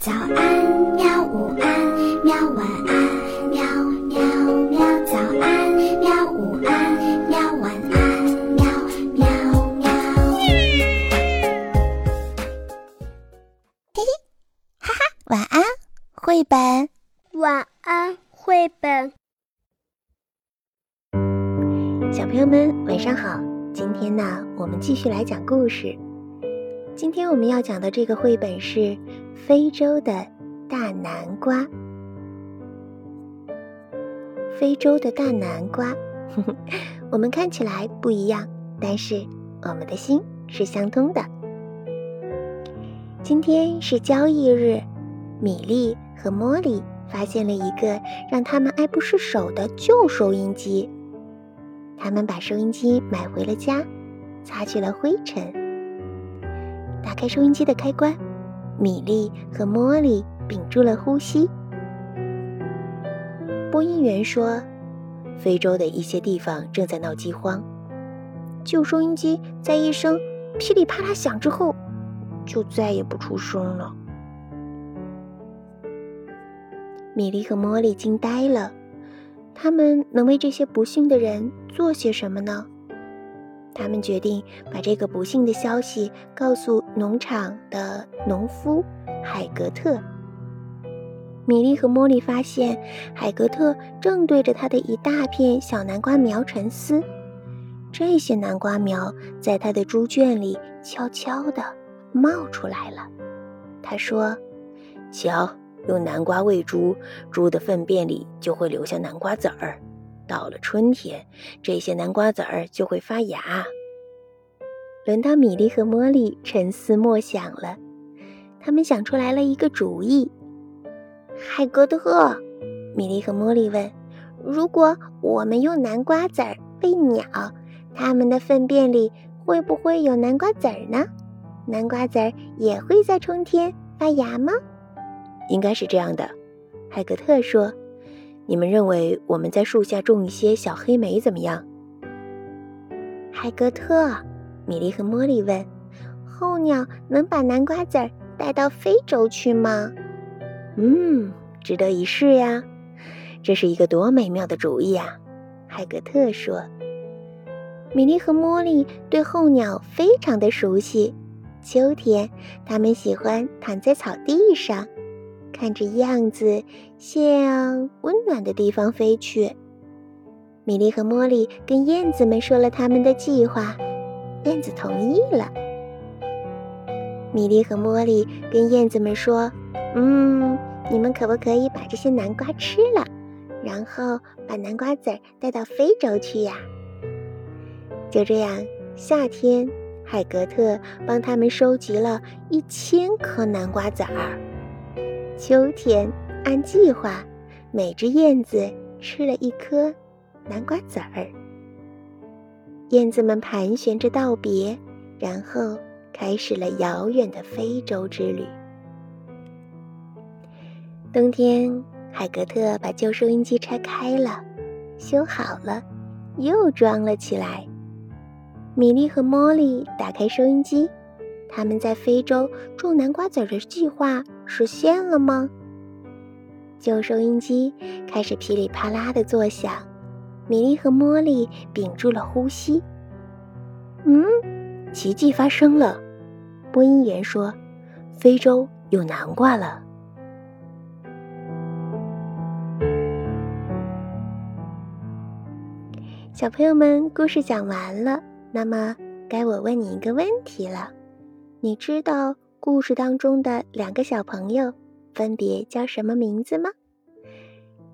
早安，喵！午安，喵！晚安，喵喵喵！早安，喵！午安，喵！晚安，喵喵喵！嘿嘿，哈哈，晚安，绘本。晚安，绘本。小朋友们，晚上好！今天呢，我们继续来讲故事。今天我们要讲的这个绘本是《非洲的大南瓜》。非洲的大南瓜，我们看起来不一样，但是我们的心是相通的。今天是交易日，米莉和茉莉发现了一个让他们爱不释手的旧收音机。他们把收音机买回了家，擦去了灰尘。打开收音机的开关，米莉和茉莉屏住了呼吸。播音员说：“非洲的一些地方正在闹饥荒。”旧收音机在一声噼里啪啦响之后，就再也不出声了。米莉和茉莉惊呆了，他们能为这些不幸的人做些什么呢？他们决定把这个不幸的消息告诉农场的农夫海格特。米莉和茉莉发现，海格特正对着他的一大片小南瓜苗沉思。这些南瓜苗在他的猪圈里悄悄地冒出来了。他说：“瞧，用南瓜喂猪，猪的粪便里就会留下南瓜籽儿。”到了春天，这些南瓜籽儿就会发芽。轮到米莉和茉莉沉思默想了，他们想出来了一个主意。海格特，米莉和茉莉问：“如果我们用南瓜籽儿喂鸟，它们的粪便里会不会有南瓜籽儿呢？南瓜籽儿也会在春天发芽吗？”应该是这样的，海格特说。你们认为我们在树下种一些小黑莓怎么样？海格特、米莉和茉莉问：“候鸟能把南瓜籽儿带到非洲去吗？”“嗯，值得一试呀！这是一个多美妙的主意啊！”海格特说。米莉和茉莉对候鸟非常的熟悉。秋天，它们喜欢躺在草地上。看着样子，向温暖的地方飞去。米莉和茉莉跟燕子们说了他们的计划，燕子同意了。米莉和茉莉跟燕子们说：“嗯，你们可不可以把这些南瓜吃了，然后把南瓜籽带到非洲去呀？”就这样，夏天，海格特帮他们收集了一千颗南瓜籽儿。秋天，按计划，每只燕子吃了一颗南瓜籽儿。燕子们盘旋着道别，然后开始了遥远的非洲之旅。冬天，海格特把旧收音机拆开了，修好了，又装了起来。米莉和茉莉打开收音机。他们在非洲种南瓜籽的计划实现了吗？旧收音机开始噼里啪啦的作响，米莉和茉莉屏住了呼吸。嗯，奇迹发生了，播音员说：“非洲有南瓜了。” 小朋友们，故事讲完了，那么该我问你一个问题了。你知道故事当中的两个小朋友分别叫什么名字吗？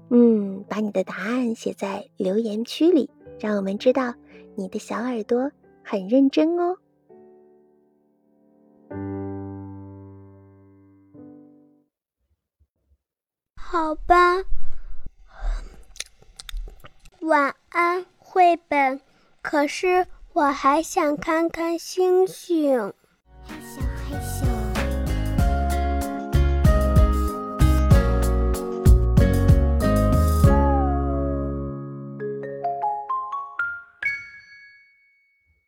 嗯，把你的答案写在留言区里，让我们知道你的小耳朵很认真哦。好吧，晚安，绘本。可是我还想看看星星。